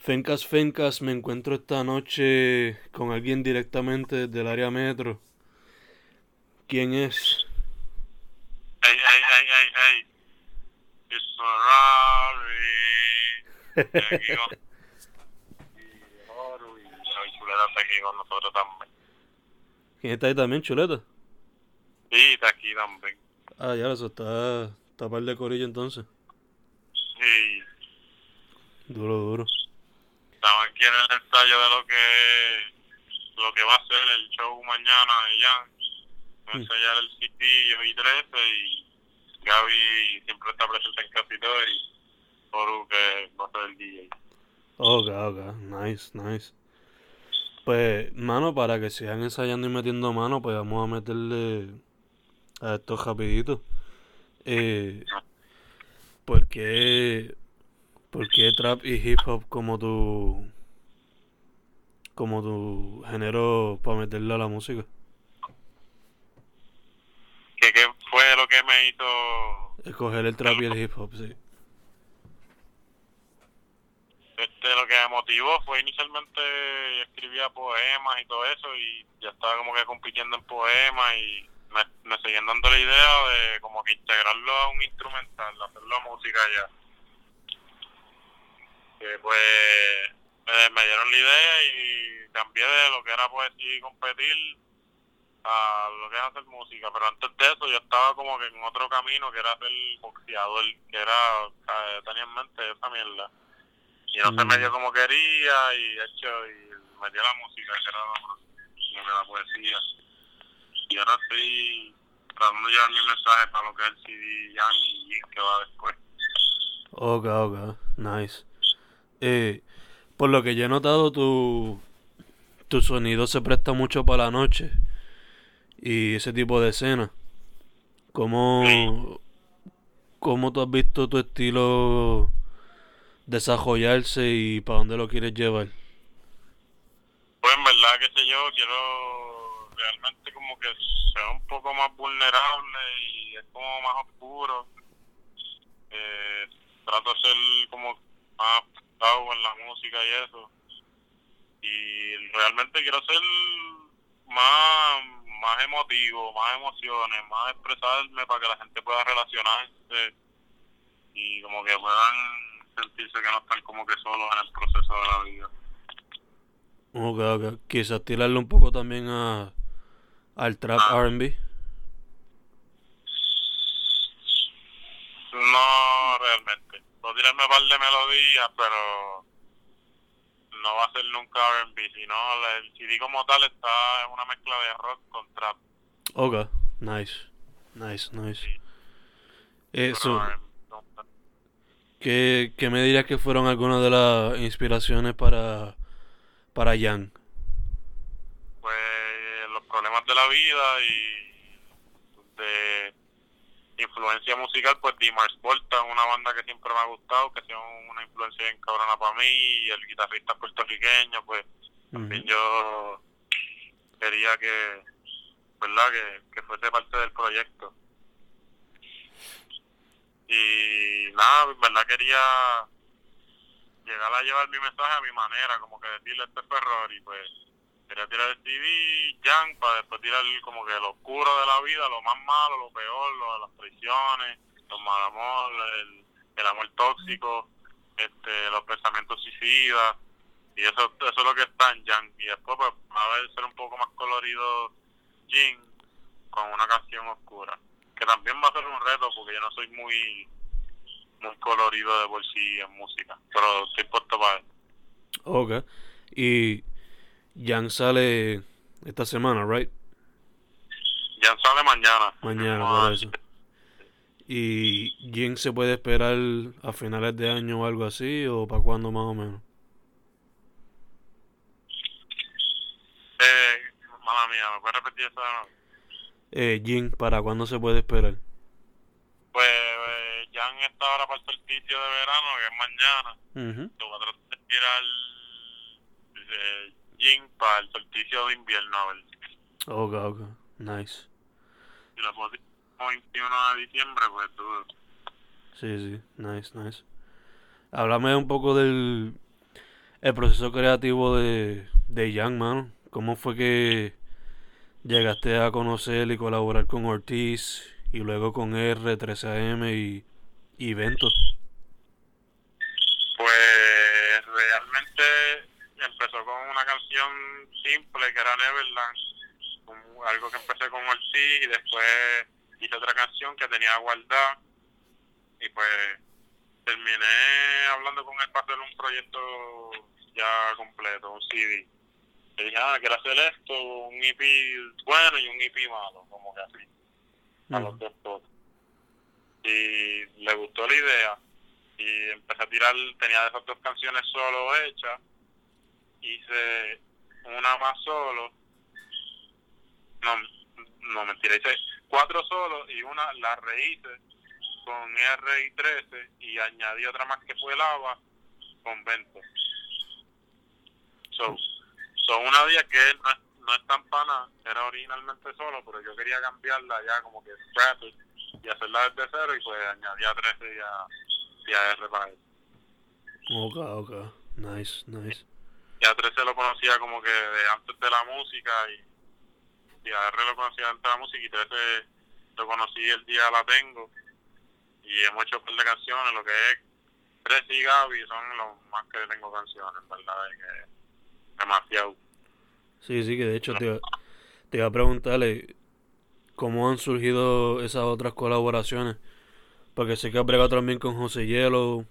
Fencas, Fencas, me encuentro esta noche con alguien directamente del área metro. ¿Quién es? Hey, hey, hey, hey, hey. It's Ferrari. Y aquí con- y Oro y la chuleta está aquí con nosotros también. ¿Quién está ahí también, chuleta? Sí, está aquí también. Ah, ya, eso está, está par de corillo entonces. Sí, Duro, duro. Estamos aquí en el ensayo de lo que lo que va a ser el show mañana de Jan. Vamos a ensayar el Citillo y 13 y Gaby siempre está presente en casi todo y Oro que va a ser el DJ. Ok, ok, nice, nice. Pues, mano, para que sigan ensayando y metiendo mano, pues vamos a meterle a esto rapidito. Eh, ¿por qué, por qué trap y hip hop como tu, como tu género para meterle a la música? ¿Qué, ¿Qué fue lo que me hizo Escoger el trap y el hip hop, sí. Este, lo que me motivó fue inicialmente escribía poemas y todo eso y ya estaba como que compitiendo en poemas y me, me seguían dando la idea de como que integrarlo a un instrumental, hacerlo música ya. Que pues me, me dieron la idea y cambié de lo que era poesía y competir a lo que es hacer música, pero antes de eso yo estaba como que en otro camino que era ser boxeador, que era, eh, tenía en mente esa mierda y no se Mm. me dio como quería y de hecho y a la música que era como que la poesía y ahora estoy tratando de llevar mi mensaje para lo que es el CD Jan y que va después Ok, ok, nice. Eh, por lo que yo he notado, tu, tu sonido se presta mucho para la noche y ese tipo de escena. ¿Cómo, cómo tú has visto tu estilo desarrollarse y para dónde lo quieres llevar? pues en verdad que sé yo quiero realmente como que sea un poco más vulnerable y es como más oscuro eh, trato de ser como más en la música y eso y realmente quiero ser más más emotivo más emociones más expresarme para que la gente pueda relacionarse y como que puedan sentirse que no están como que solos en el proceso de la vida Ok, ok. Quizás tirarle un poco también a, al trap Ah. R&B. No, realmente. Puedo tirarme un par de melodías, pero no va a ser nunca R&B, sino el CD como tal está en una mezcla de rock con trap. Ok, nice. Nice, nice. Sí. Eso. Eh, no, ¿Qué, qué me dirías que fueron algunas de las inspiraciones para, para Jan? pues los problemas de la vida y de influencia musical, pues Dimars Volta, una banda que siempre me ha gustado, que ha sido una influencia bien cabrona para mí, y el guitarrista puertorriqueño, pues también yo quería que, ¿verdad? Que, que fuese parte del proyecto. Y nada, verdad quería llegar a llevar mi mensaje a mi manera, como que decirle este fue error y pues quería tirar el CD, Jan, para después tirar como que lo oscuro de la vida, lo más malo, lo peor, las traiciones, los mal amor, el, el amor tóxico, este, los pensamientos suicidas, y eso, eso es lo que está en Jan. Y después pues a ser un poco más colorido Jin con una canción oscura, que también va a ser un reto porque yo no soy muy muy colorido de por sí en música, pero estoy puesto para eso. Ok. Y Jan sale esta semana, right? Jan sale mañana. Mañana, Vamos a- por eso. ¿Y Jin se puede esperar a finales de año o algo así? ¿O para cuándo más o menos? Eh, mala mía, ¿me puedes repetir eso de? Eh, Jin, ¿para cuándo se puede esperar? Pues eh, Jan está ahora para el solsticio de verano, que es mañana. Mhm. Lo voy a tratar de tirar eh, Jin para el solsticio de invierno, a ver. Ok, ok. Nice. Si lo puedo tirar como 21 de diciembre, pues dudo. Sí, sí. Nice, nice. Háblame un poco del el proceso creativo de, de Jan, mano. ¿Cómo fue que llegaste a conocer y colaborar con Ortiz y luego con R, 13AM y, y Ventos? Pues realmente empezó con una canción simple que era Neverland, algo que empecé con Ortiz y después hice otra canción que tenía guardada y pues terminé hablando con él para hacer un proyecto ya completo, un CD. Le dije, ah, quiero hacer esto, un EP bueno y un EP malo, como que así, a los dos todos. Y le gustó la idea y empecé a tirar, tenía esas dos canciones solo hechas, hice una más solo, no, no mentira, hice cuatro solos y una la rehice con R y 13 y añadí otra más que fue lava con 20. So, so una día que no es, no es tan pana, era originalmente solo, pero yo quería cambiarla ya como que scrap it y hacerla desde cero y pues añadí a 13 y a, y a R para él. Ok, ok. Nice, nice. Y a 13 lo conocía como que de antes de la música y, y a R lo conocía antes de la música y 13 lo conocí el día la tengo y hemos hecho un par de canciones, lo que es 13 y Gaby son los más que tengo canciones, ¿verdad? De que demasiado. Sí, sí, que de hecho te, iba- te iba a preguntarle cómo han surgido esas otras colaboraciones. Porque sé que has bregado también con José Hielo,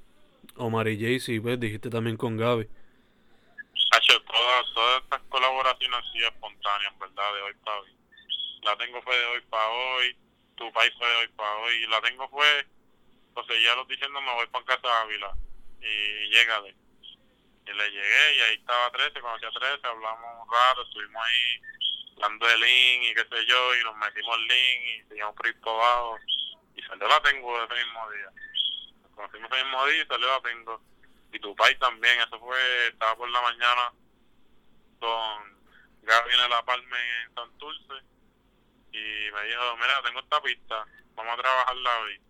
Omar y Jaycee, y pues dijiste también con Gaby. Todas, estas colaboraciones han espontáneas, ¿verdad? De hoy para hoy. La tengo fue de hoy para hoy, tu país fue de hoy para hoy, y la tengo fue, José ya lo diciendo, me voy para casa Ávila, y llégale. Y le llegué, y ahí estaba 13, conocí a 13, hablamos un rato, estuvimos ahí hablando de Link y qué sé yo, y nos metimos Link, y ahí para abajo, y salió la tengo ese mismo día. Nos conocimos ese mismo día y salió la tengo y tu país también, eso fue, estaba por la mañana con Gaby en La Palma en Santurce y me dijo, mira, tengo esta pista, vamos a trabajarla hoy.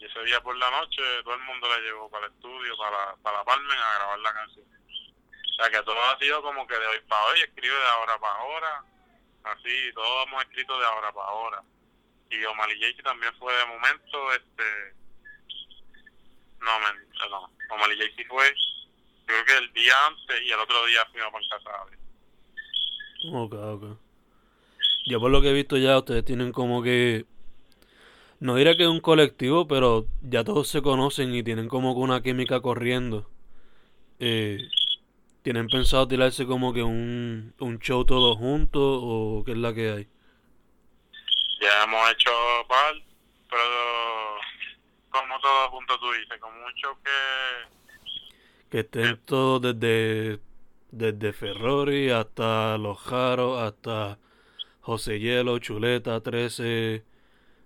Y ese día por la noche todo el mundo la llevó para el estudio, para para la Palma a grabar la canción. O sea que todo ha sido como que de hoy para hoy, escribe de ahora para ahora, así, todos hemos escrito de ahora para ahora. Y Omar y Jaycee también fue de momento, este, no, men, no, Omar y Jaycee fue, yo creo que el día antes y el otro día fuimos para casa. Ok, ok. Yo por lo que he visto ya, ustedes tienen como que... No diré que es un colectivo, pero ya todos se conocen y tienen como que una química corriendo. Eh, ¿Tienen pensado tirarse como que un, un show todos juntos o qué es la que hay? Ya hemos hecho par, pero como todos juntos tú dices, con mucho que Que estén todos desde, desde Ferrari hasta Los Jaros, hasta José Hielo, Chuleta, 13,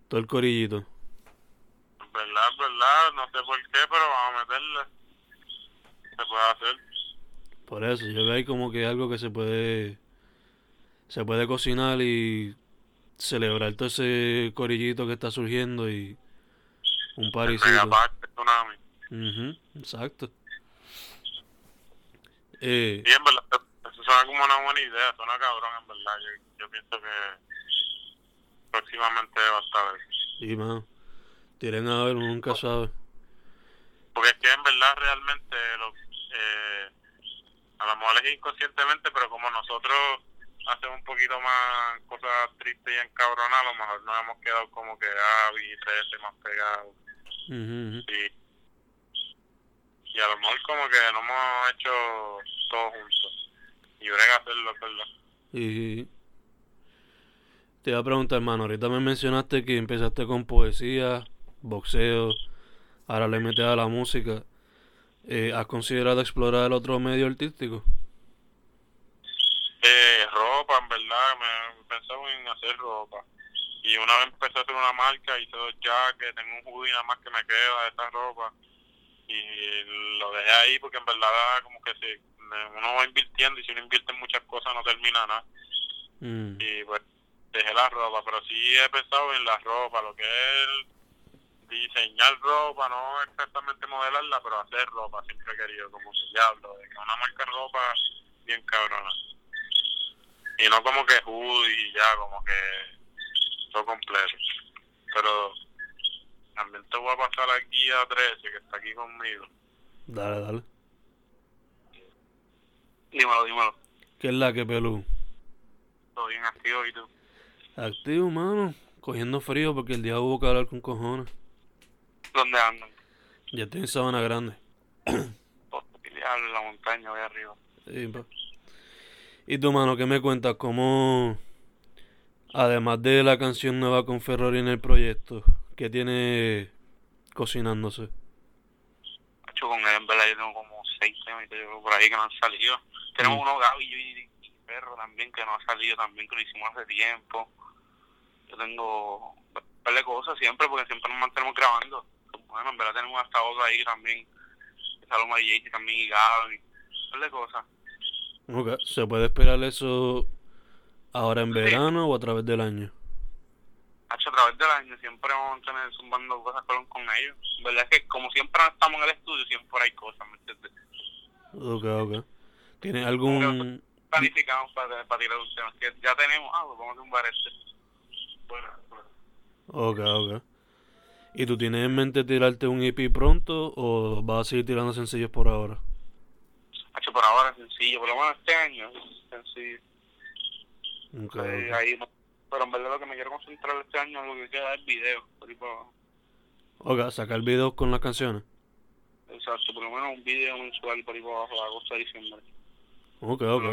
todo el corillito. verdad, verdad, no sé por qué, pero vamos a meterle. Se puede hacer. Por eso, yo veo ahí como que algo que se puede se puede cocinar y celebrar todo ese corillito que está surgiendo y un parisito. Megapack, el tsunami. Ujú, exacto. Eh, Y en verdad, eso suena como una buena idea, suena cabrón, en verdad. Yo, yo pienso que próximamente va a estar eso. y mano, tiren a ver, uno nunca sabe. Porque es que en verdad realmente lo, eh, a lo mejor es inconscientemente, pero como nosotros hacemos un poquito más cosas tristes y encabronadas, a lo mejor nos hemos quedado como que y 13 más pegados. Ujú, ujú. Y, y a lo mejor como que no hemos hecho todo juntos. Y brega hacerlo, ¿verdad? Y te iba a preguntar, hermano, ahorita me mencionaste que empezaste con poesía boxeo, ahora le metes a la música. Eh, ¿Has considerado explorar el otro medio artístico? Eh, ropa, en verdad, me pensaba en hacer ropa. Y una vez empecé a hacer una marca, hice dos jackets, tengo un hoodie nada más que me queda de esta ropa. Y lo dejé ahí porque en verdad como que si uno va invirtiendo y si uno invierte en muchas cosas no termina nada. Mm. Y pues dejé la ropa, pero sí he pensado en la ropa, lo que es diseñar ropa, no exactamente modelarla, pero hacer ropa, siempre he querido, como que diablo, de que una marca de ropa bien cabrona. Y no como que hoodie y ya, como que todo completo. Pero también te voy a pasar aquí a 13, que está aquí conmigo. Dale, dale. Dímelo, dímelo. ¿Qué es la que pelú? Todo bien activo y tú. Activo, mano. Cogiendo frío porque el día hubo que hablar con cojones. ¿Dónde andan? Ya estoy en Sabana Grande. En la montaña, voy arriba. Sí, pa. ¿Y tu mano, qué me cuentas? ¿Cómo, además de la canción nueva con Ferrari en el proyecto, qué tiene cocinándose? Hecho con él, en verdad, yo tengo como seis temas por ahí que no han salido. Tenemos Mm. uno Gaby y, y, y Perro también que no ha salido también, que lo hicimos hace tiempo. Yo tengo un par de cosas siempre porque siempre nos mantenemos grabando. Bueno, en verdad tenemos hasta otro ahí también. Saloma y también y Gaby. Un par de cosas. Ok, ¿Se puede esperar eso ahora en verano o a través del año? A través del año siempre vamos a tener zumbando cosas con, con ellos. Verdad es que como siempre estamos en el estudio, siempre hay cosas, ¿me entiendes? Ok, ok. ¿Tienes algún... Planificamos para, para tirar un tema. Que ya tenemos, ah, pues vamos a tumbar este. Bueno, bueno. Ok, ok. ¿Y tú tienes en mente tirarte un EP pronto o vas a seguir tirando sencillos por ahora? Hacho, por ahora sencillo, por lo menos este año sencillo. Ok, ok. ahí no- pero en verdad lo que me quiero concentrar este año es lo que queda es video. por ahí para abajo. Ok, sacar videos con las canciones. Exacto, por lo menos un video mensual por ahí para abajo, agosto a diciembre. Ok, ok.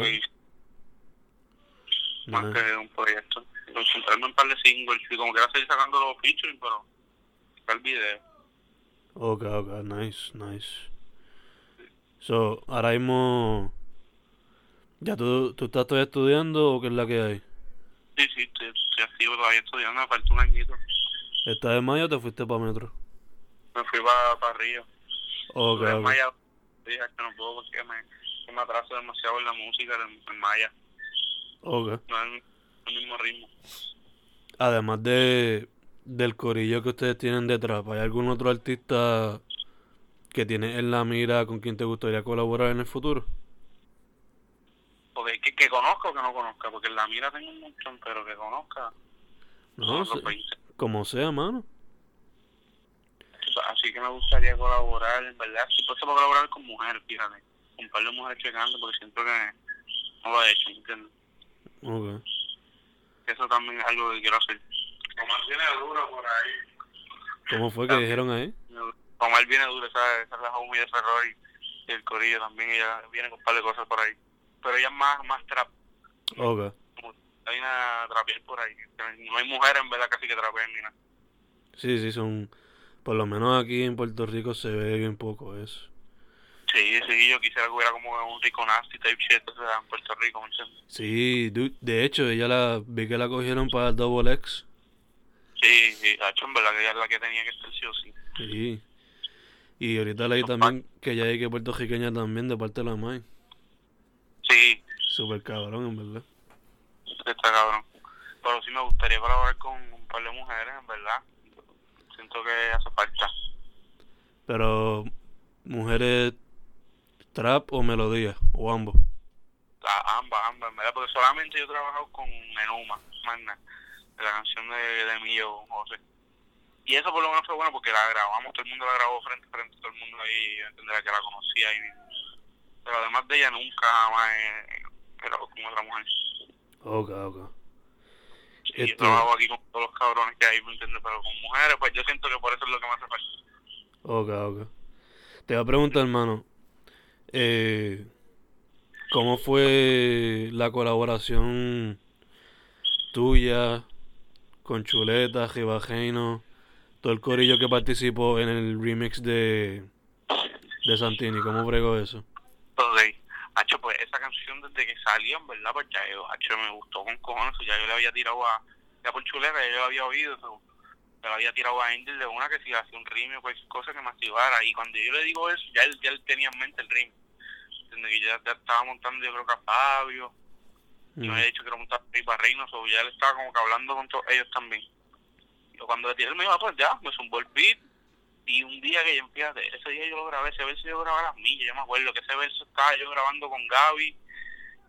Más que un proyecto. Concentrarme en un par de singles y como quiera seguir sacando los featuring, pero sacar video. Ok, ok, nice, nice. So, ahora mismo... ¿Ya tú, tú estás todavía estudiando o qué es la que hay? Sí, sí, estoy, estoy activo todavía estudiando, me falta un añito. ¿Estás de mayo o te fuiste para Metro? Me fui para, para Río. Ok, en. Maya, dije que no puedo porque me, que me atraso demasiado en la música en, en Maya. Ok. No es el- el mismo ritmo. Además de del corillo que ustedes tienen detrás, ¿hay algún otro artista que tiene en la mira con quien te gustaría colaborar en el futuro? Porque que, que conozca o que no conozca, porque en la mira tengo un montón, pero que conozca. No, 20. como sea, mano. Así que me gustaría colaborar, en verdad, si puedo colaborar con mujeres, fíjate. Con un par de mujeres canten, porque siento que no lo he hecho, ¿entiendes? Ok. Eso también es algo que quiero hacer. Omar viene duro por ahí. ¿Cómo fue que dijeron ahí? Omar viene duro, esa, esa es la homie de Ferrari y el corillo también, ella viene con un par de cosas por ahí. Pero ella es más, más trap, Ok. hay una trapiel por ahí. No hay mujeres en verdad casi que trapean ni nada. Sí, sí, son... Por lo menos aquí en Puerto Rico se ve bien poco eso. Sí, sí, yo quisiera que hubiera como un rico nasty type shit, o sea, en Puerto Rico, ¿me entiendes? Sí, de hecho, ella la... Vi que la cogieron para el Double X. Sí, sí, hecho en verdad que ella es la que tenía que estar sí o sí. Sí. Y ahorita leí también que ella hay que puertorriqueña también de parte de la MAI. Sí, Super cabrón, en verdad. está cabrón. Pero sí me gustaría colaborar con un par de mujeres, en verdad. Siento que hace falta. Pero, mujeres trap o melodía, o ambos. A- ambas, ambas, en verdad, porque solamente yo he trabajado con Enuma, nada, de la canción de, de Millo, José. Y eso por lo menos fue bueno porque la grabamos, todo el mundo la grabó frente a frente, todo el mundo ahí entenderá que la conocía. Y, pero además de ella nunca jamás he grabado con otra mujer. Ok, ok. Sí, yo Este- trabajo aquí con todos los cabrones que hay, ¿me entiendes? Pero con mujeres, pues yo siento que por eso es lo que me hace falta. Ok, ok. Te voy a preguntar, hermano. Eh, ¿Cómo fue la colaboración tuya con Chuleta, Gibajeino, todo el corillo que participó en el remix de, de Santini, ¿cómo bregó eso? Ok, Hacho, pues esa canción desde que salió, en verdad, pues ya yo, Hacho, me gustó con cojones, ya yo le había tirado a, ya por chulera, ya yo lo había oído, so, le había tirado a Angel de una que si hacía un remix o cualquier cosa que me activara, y cuando yo le digo eso, ya él, ya él tenía en mente el desde que ya, ya estaba montando yo creo que a Fabio, Mm. había dicho que lo montaba a para Reynos, o ya él estaba como que hablando con todos ellos también. Yo cuando le tiré él me dijo, ah, pues ya, me zumbó el beat, y un día que yo, fíjate, ese día yo lo grabé, ese verso yo grabé a las millas, yo me acuerdo que ese verso estaba yo grabando con Gaby,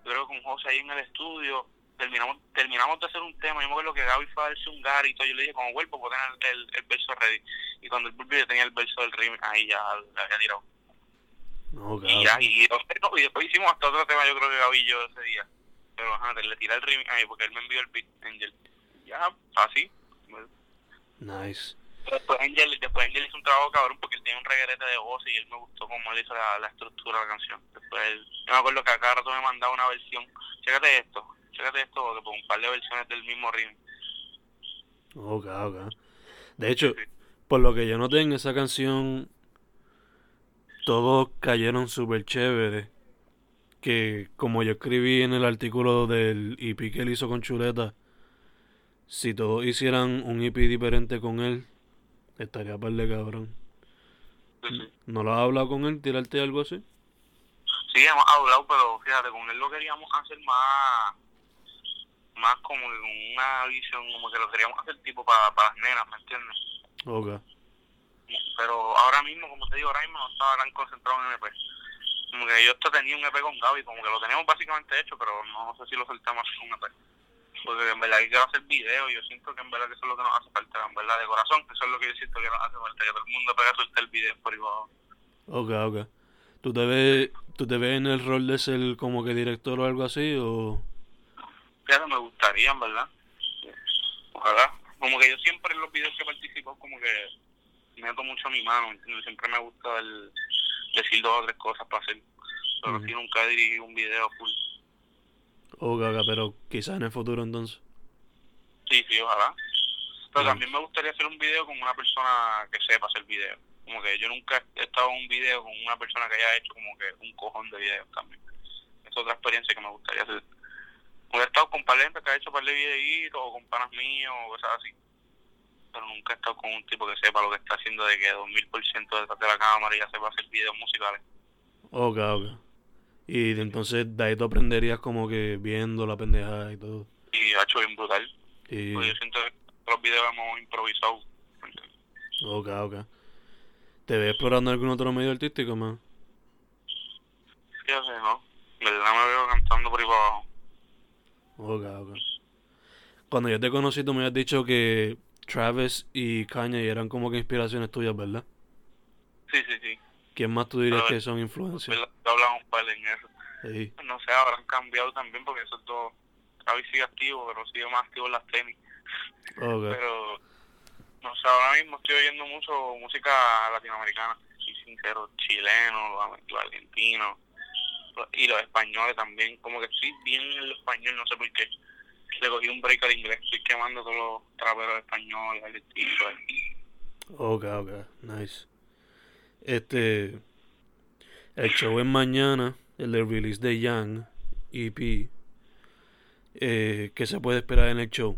yo creo que con José ahí en el estudio, terminamos terminamos de hacer un tema, yo me acuerdo que Gaby fue a darse un gar y todo, yo le dije, como vuelvo, puedo tener el, el, verso ready, y cuando el yo tenía el verso del rim, ahí ya le había tirado. No, Y ya, y, no, y después hicimos hasta otro tema, yo creo que Gaby y yo ese día, pero ajá, le tiré el rim ahí porque él me envió el beat, Angel. Ya, así. Nice. Después Angel, después Angel hizo un trabajo cabrón porque él tiene un reguerete de voz y él me gustó cómo él hizo la, la estructura de la canción. Después él, yo me acuerdo que a cada rato me mandaba una versión. Chécate esto, chécate esto, porque por un par de versiones del mismo ritmo. Ok, ok. De hecho, por lo que yo noté en esa canción, todos cayeron súper chévere. Que como yo escribí en el artículo del EP que él hizo con Chuleta, si todos hicieran un EP diferente con él, estaría par de cabrón. Sí. ¿No lo has hablado con él? ¿Tirarte algo así? Sí, hemos hablado, pero fíjate, con él lo queríamos hacer más, más como una visión, como que lo queríamos hacer tipo para, para las nenas, ¿me entiendes? Ok. pero ahora mismo, como te digo, ahora mismo no estaba tan concentrado en MP. Como que yo hasta tenía un EP con Gaby, como que lo teníamos básicamente hecho, pero no sé si lo soltamos con un EP. Porque en verdad que quiero hacer videos, yo siento que en verdad que eso es lo que nos hace falta, en verdad de corazón, que eso es lo que yo siento que nos hace falta, que todo el mundo pega a soltar el video por igual. Ok, ok. ¿Tú te ves, tú te ves en el rol de ser como que director o algo así? ¿O...? Fíjate, me gustaría, en verdad. Ojalá. Como que yo siempre en los videos que participo, como que meto mucho mi mano, ¿entiendes? Siempre me gusta el, decir dos o tres cosas para hacer. Pero Ujú. sí nunca dirigí un video full. Ok, ok, pero quizás en el futuro entonces. Sí, sí, ojalá. Pero también me gustaría hacer un video con una persona que sepa hacer video. Como que yo nunca he estado en un video con una persona que haya hecho como que un cojón de videos también. Es otra experiencia que me gustaría hacer. Como he estado con par de gente que ha hecho par de videitos o con panas míos o cosas así. Pero nunca he estado con un tipo que sepa lo que está haciendo de que 2000% detrás de la cámara y ya sepa hacer videos musicales. Ok, ok. Y de entonces de ahí tú aprenderías como que viendo la pendejada y todo. Y ha hecho bien brutal. Y... Porque yo siento que los videos hemos improvisado. Ok, ok. ¿Te ves explorando algún otro medio artístico, man? Ya sé, ¿no? En verdad me veo cantando por ahí para abajo. Ok, ok. Cuando yo te conocí tú me habías dicho que Travis y Kanye eran como que inspiraciones tuyas, ¿verdad? Sí, sí, sí. ¿Quién más tú dirías Pero- que son. Que hablamos un par en eso. Sí. No sé, habrán cambiado también porque eso es todo. Travis sigue activo, pero sigue más activo en las tenis. Pero, no sé, ahora mismo estoy oyendo mucho música latinoamericana. Sí, sincero, chileno, argentinos y los españoles también. Como que estoy bien en el español, no sé por qué. Le cogí un break al inglés, estoy quemando todos los traperos españoles, argentinos. Ok, ok. Nice. Este... El show es mañana, el de release de Young, EP. Eh, ¿Qué se puede esperar en el show?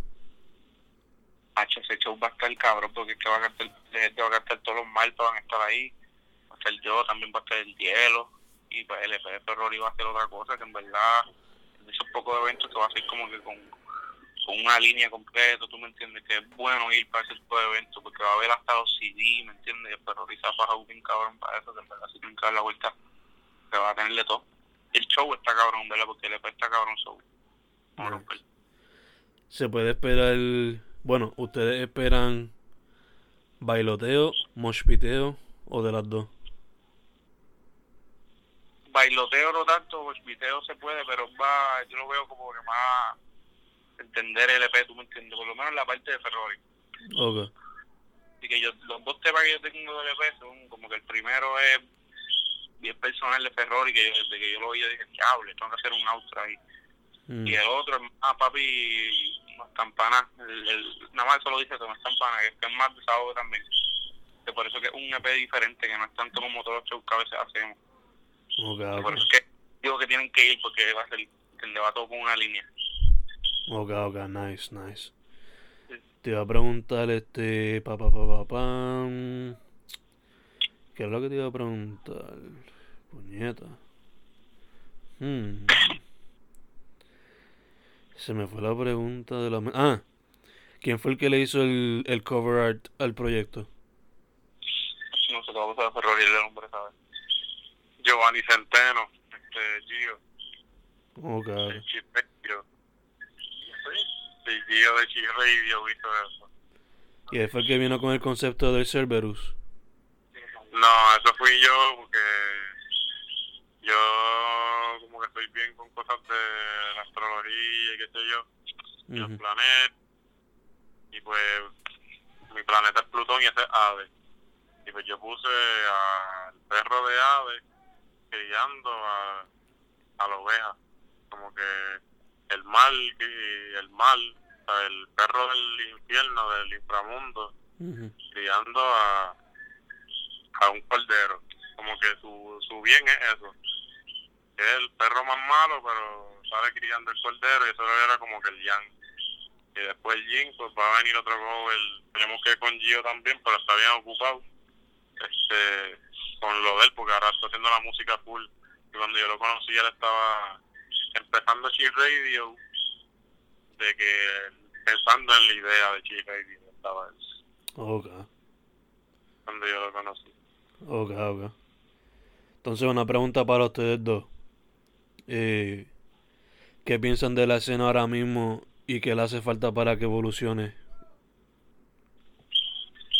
H, ese show va a estar cabrón porque es que va a cantar, va a cantar todos los maltos, van a estar ahí. Va a estar yo, también va a estar el hielo. Y pues el de Ferrori va a hacer otra cosa que en verdad, esos pocos eventos que va a ser como que con, con una línea completa, tú me entiendes, que es bueno ir para ese tipo de eventos porque va a haber hasta los CD, ¿me entiendes? Se ha fajado bien cabrón para eso, que en verdad si tienen que dar la vuelta, que va a tener de todo. El show está cabrón, ¿verdad? Porque el EP está cabrón show. Se puede esperar... Bueno, ¿ustedes esperan bailoteo, moshpiteo o de las dos? bailoteo no tanto, pues video se puede, pero va, yo lo veo como que más entender el EP, tú me entiendes, por lo menos la parte de Ferrari. Ok. Así que yo, los dos temas que yo tengo del EP son como que el primero es bien personal de Ferrari, que yo, desde que yo lo oí yo dije, diablo, tengo que hacer un outro ahí. Mm. Y el otro es más papi, no es tan pana. El, el- nada más eso lo dice que no es tan pana, que es que es más desahogo también. Que por eso que es un EP diferente, que no es tanto como todos los shows que a veces hacemos. Ok, Por ok. eso es que digo que tienen que ir porque va a ser, va todo con una línea. Ok, ok, nice, nice. Sí. Te iba a preguntar, este, pa, pa, pa, pa, pam. ¿Qué es lo que te iba a preguntar? Puñeta. Hmm. Se me fue la pregunta de la... Ah, ¿quién fue el que le hizo el, el cover art al proyecto? No sé cómo se va a hacer el nombre, ¿sabes? Giovanni Centeno, este, Gio, Ok. Sí, Chip Radio hizo eso. y él fue el que vino con el concepto del Cerberus. No, eso fui yo porque yo como que estoy bien con cosas de la astrología y qué sé yo, y los Ujú. planetas. Y pues mi planeta es Plutón y ese es Ave. Y pues yo puse al perro de Ave criando a, a la oveja. Como que el mal, y el mal, el perro del infierno, del inframundo, criando a, a un cordero. Como que su, su bien es eso. Es el perro más malo, pero sale criando el cordero y eso era como que el yang. Y después el yin, pues va a venir otro cover. Tenemos que ir con Gio también, pero está bien ocupado. Este, con lo de él, porque ahora está haciendo la música full. Y cuando yo lo conocí, él estaba empezando Chi Radio, de que pensando en la idea de Chi Radio, estaba él, Ok, cuando yo lo conocí. ok, ok. Entonces una pregunta para ustedes dos. Eh, ¿Qué piensan de la escena ahora mismo y qué le hace falta para que evolucione?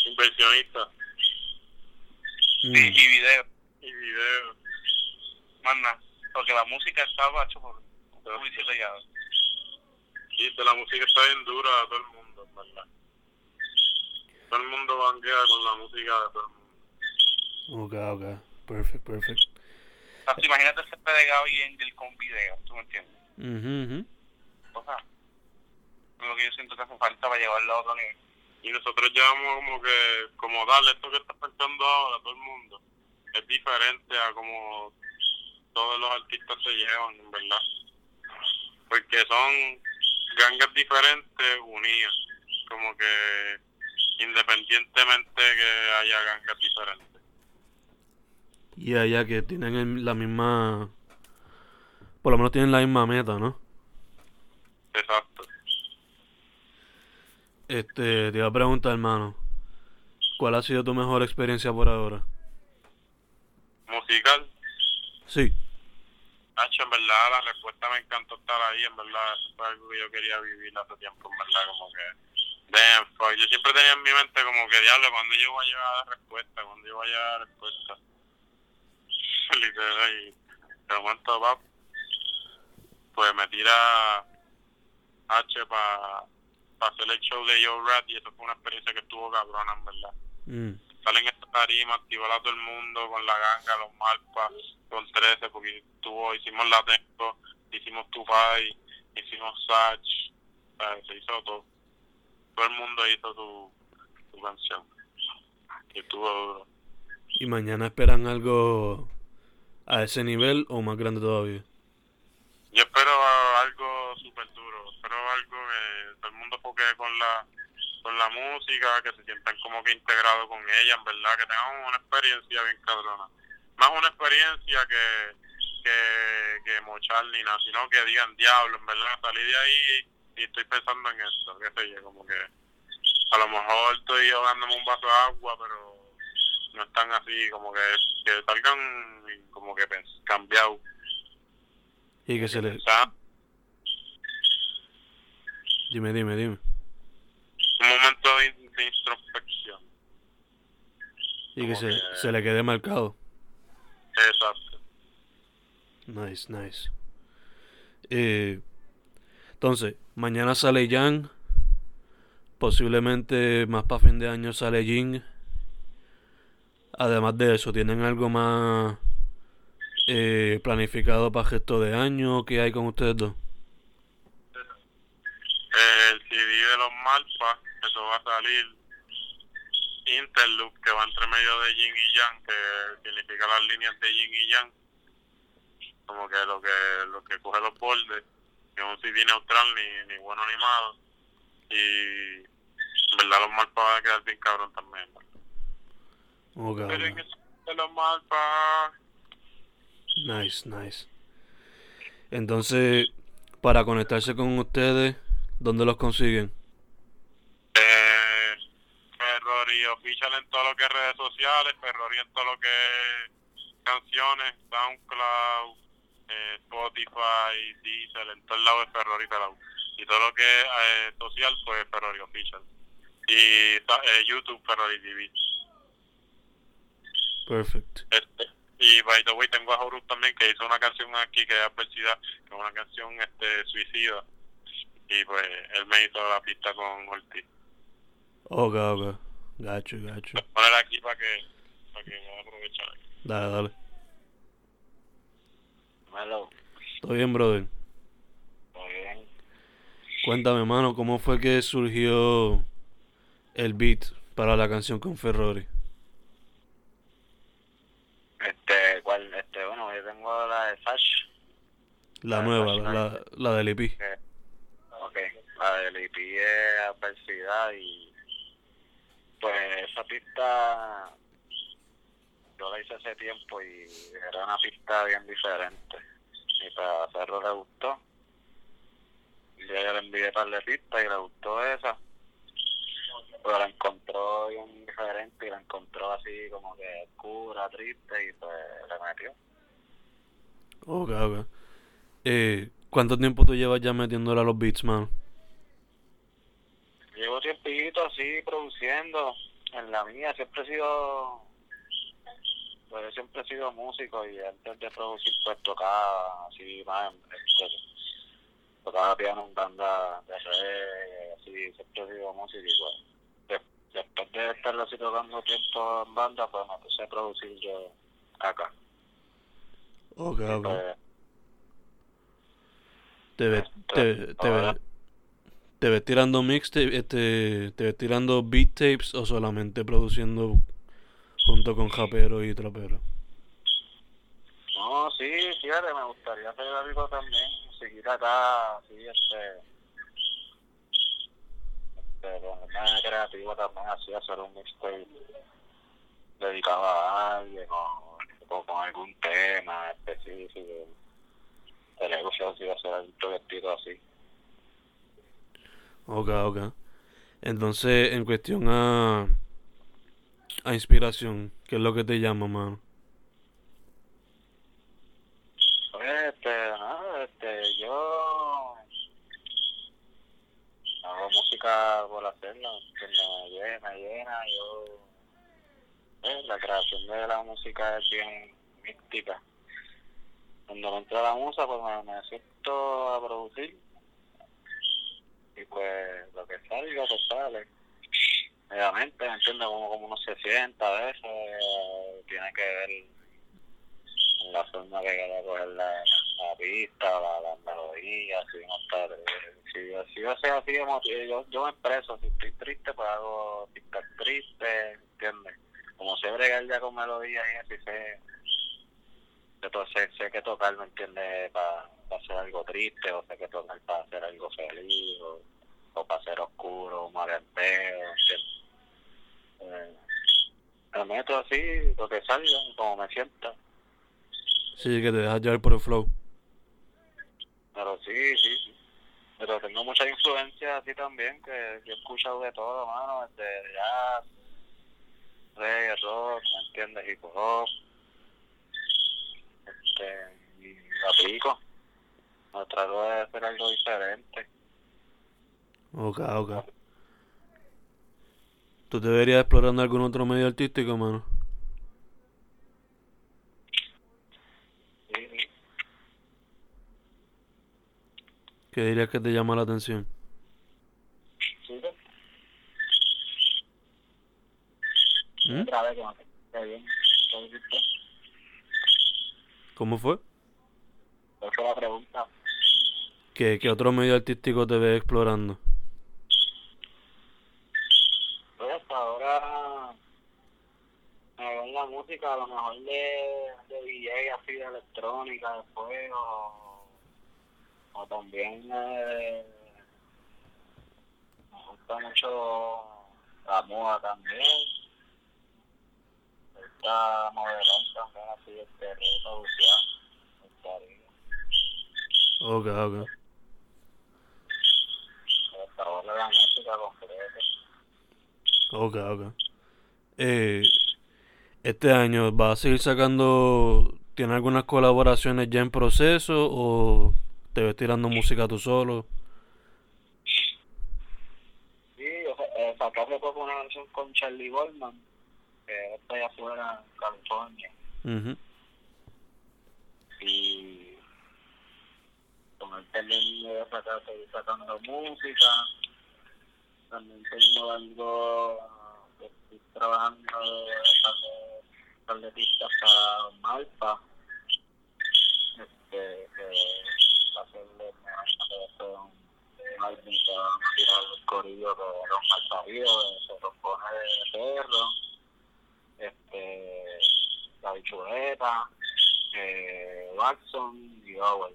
Inversionista Mm, y, y video. Y video. Manda, porque la música estaba hecho por por Luis Legado. Y de la música está bien dura a todo el mundo, en ¿verdad? Todo el mundo banquea con la música de todo el mundo. Ok, ok. Perfect, perfect. Así, imagínate ese pegado y Angel con video, ¿tú me entiendes? Ujú, ujú. O sea, lo que yo siento que hace falta para llevarlo a otro nivel. Y nosotros llevamos como que, como darle esto que está pensando ahora a todo el mundo. Es diferente a como todos los artistas se llevan, en verdad. Porque son gangas diferentes unidas. Como que independientemente que haya gangas diferentes. Y allá que tienen la misma... Por lo menos tienen la misma meta, ¿no? Exacto. Este, te iba a preguntar, hermano. ¿Cuál ha sido tu mejor experiencia por ahora? Musical, Sí. Hacho, en verdad la respuesta me encantó estar ahí, en verdad, eso fue algo que yo quería vivir hace tiempo, en verdad, como que, damn, fuck. yo siempre tenía en mi mente como que, diablo, cuando yo voy a llegar a la respuesta, cuando yo voy a llegar a la respuesta, literal, y de momento, pap, pues me tira H para hacer el show de Yo Rat, y eso fue una experiencia que estuvo cabrona, en verdad. Mm, salen esta tarima, activar a todo el mundo con la ganga, los malpas, con 13, porque tuvo, hicimos la tempo, hicimos Tupai, hicimos Sach, ¿sabes? se hizo todo. Todo el mundo hizo su, su canción. Y estuvo duro. ¿Y mañana esperan algo a ese nivel o más grande todavía? Yo espero algo súper duro, espero algo que todo el mundo foque con la con la música, que se sientan como que integrados con ella, en verdad, que tengan una experiencia bien cabrona. Más una experiencia que, que, que mochar ni nada, sino que digan, diablo, en verdad, salí de ahí y estoy pensando en esto, qué sé yo, como que a lo mejor estoy ahogándome un vaso de agua, pero no están así, como que, que salgan como que cambiados. Y que se le... Pensar Dime, dime, dime. un momento de, de introspección. Y que se, que- se le quede marcado. Exacto. Nice, nice. Eh, entonces, mañana sale Jan. Posiblemente más para fin de año sale Jin. Además de eso, ¿tienen algo más eh, planificado para el resto de año? ¿Qué hay con ustedes dos? Eh, el CD de los Malpas, eso va a salir Interloop, que va entre medio de Yin y Yang, que significa las líneas de Yin y Yang, como que lo que lo que coge los bordes, que es un CD neutral, ni, ni bueno ni malo, y en verdad los Malpas van a quedar bien cabrón también. Ok, Pero en ok. eso de los Malpas, Nice, nice. Entonces, para conectarse con ustedes, ¿dónde los consiguen? Eh, Ferrori Official en todo lo que es redes sociales, Ferrori en todo lo que es canciones, SoundCloud, eh, Spotify, Diesel, en todos lados es Ferrori pelado. Y todo lo que es eh, social, pues Ferrori Official. Y eh, YouTube, Ferrori TV. Perfect. Este, y by the way, tengo a Horus también que hizo una canción aquí que es Adversidad, que es una canción este suicida. Y pues él me hizo la pista con Ortiz. Ok, ok. Gacho, gacho. Voy a poner aquí para que, para que pueda aprovechar. Dale, dale. Hello. ¿Todo bien, brother? Muy bien. Cuéntame, mano, ¿cómo fue que surgió el beat para la canción con Ferrari? Este, ¿cuál? Este, bueno, yo tengo la de Sash. La nueva, la, la del EP. Que, ok, la del IP es adversidad y pues esa pista yo la hice hace tiempo y era una pista bien diferente. Y para hacerlo le gustó. Y yo ya le envié par de pistas y le gustó esa. Pero la encontró bien diferente y la encontró así como que oscura, triste y pues le metió. Ok, ok. Eh, ¿cuánto tiempo tú llevas ya metiéndole a los beats, mano? Llevo tiempito así produciendo. En la mía siempre he sido. Pues yo siempre he sido músico y antes de producir, pues tocaba así más. Este, tocaba piano en banda de reggae, así. Siempre he sido músico y pues. de- después de estar así tocando tiempo en banda, pues me puse a producir yo acá. Y, ok. pues, ¿Te ves, te, te ves, te ves tirando mixtape, este, te ves tirando beat tapes o solamente produciendo junto con japero y trapero? No, sí, fíjate, me gustaría hacer algo también, seguir acá, así, este, este, ponerme creativo también, así, hacer un mixtape dedicado a alguien o, o con algún tema específico. Sería gusto así, hacer algún proyectito así. Ok, ok. Entonces, en cuestión a, a inspiración, ¿qué es lo que te llama, mano? Este, nada, este, yo hago música por hacerla, que me llena, llena, yo, eh, la creación de la música es bien mística. Cuando me entra la música, pues me, me siento a producir y pues lo que salga, pues sale. Obviamente, ¿me entiendes? Como, como uno se sienta a veces, tiene que ver la forma que quiera coger la, la pista, la, melodía, si no está, si, yo- si yo soy así yo, yo me expreso, si estoy triste pues hago pistas tristes, ¿entiendes? Como sé bregar ya con melodía y así sé, entonces sé que tocar, ¿me entiendes? Para hacer algo triste, o sé que tocar para hacer algo feliz, o, o para hacer oscuro, un. Eh, me meto así, lo que salga, como me sienta. Sí, que te dejas llevar por el flow. Pero sí, sí, sí. Pero tengo mucha influencia así también, que yo he escuchado de todo, mano, desde jazz, reggae, rock, ¿me entiendes? Hip hop. Este, y aplico. Me trato de hacer algo diferente. Ok, ok. ¿Tú deberías explorando algún otro medio artístico, mano? Sí. ¿Qué dirías que te llama la atención? Sí, ¿Mm? ¿Cómo fue? ¿Cuál fue la pregunta? ¿Qué, qué otro medio artístico te ves explorando? Pues hasta ahora me veo en la música, a lo mejor de, de DJ, así de electrónica, después, o, o también eh, me gusta mucho la moda también. Está modelando también así, este, reproducción, Ok, ok la música completa Ok, ok. Eh, este año, ¿vas a seguir sacando, tiene algunas colaboraciones ya en proceso o te ves tirando música tú solo? Sí, o sea, eh, hace poco una canción con Charlie Goldman, que está allá afuera en California. Ujú. Y con el también voy a sacar, seguir sacando música. También tengo algo, que estoy trabajando de par de pistas para Malpa. Este, que va a ser de un álbum que van a tirar el corillo de los malparidos, se compone de perro, este, la bichuleta, eh, Watson y Owen.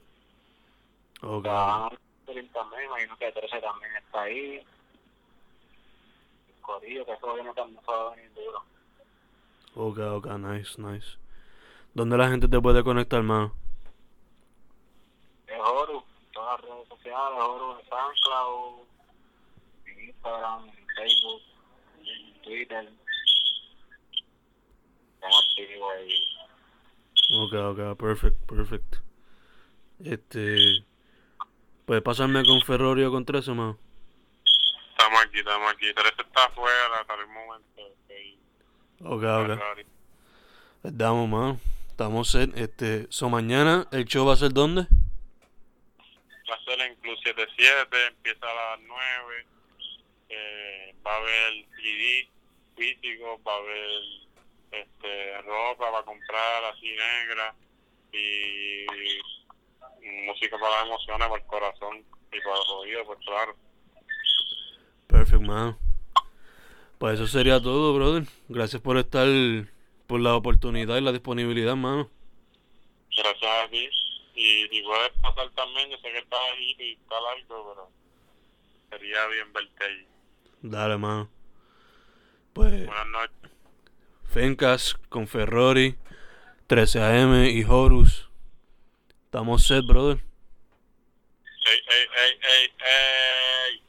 Ok, Van a salir también, imagino que 13 también está ahí. Corillo, que eso viene también duro. ok, ok, nice, nice. ¿Dónde la gente te puede conectar, mano? Es Oro, todas las redes sociales, Oro en SoundCloud, en Instagram, en Facebook, en Twitter. Activos ahí. Ok, ok, perfect, perfect. Este, ¿puedes pasarme con Ferrorio o con 13, mano? Estamos aquí, estamos aquí. Teresa está afuera hasta el momento. estoy- Ok, damos, mano. Estamos set. Este, so mañana, ¿el show va a ser dónde? Va a ser en Club 77, empieza a las 9. Eh, va a haber CD físico, va a haber este, ropa para comprar así negra y música para las emociones, para el corazón y para los oídos, pues claro. Perfect, mano. Pues eso sería todo, brother. Gracias por estar, por la oportunidad y la disponibilidad, mano. Gracias a ti. Y si puedes pasar también, yo sé que estás ahí y está largo, pero sería bien verte ahí. Dale, mano. Pues, Buenas noches. Fencas con Ferrari, 13AM y Horus. Estamos set, brother. Ey, ey, ey, ey, ey.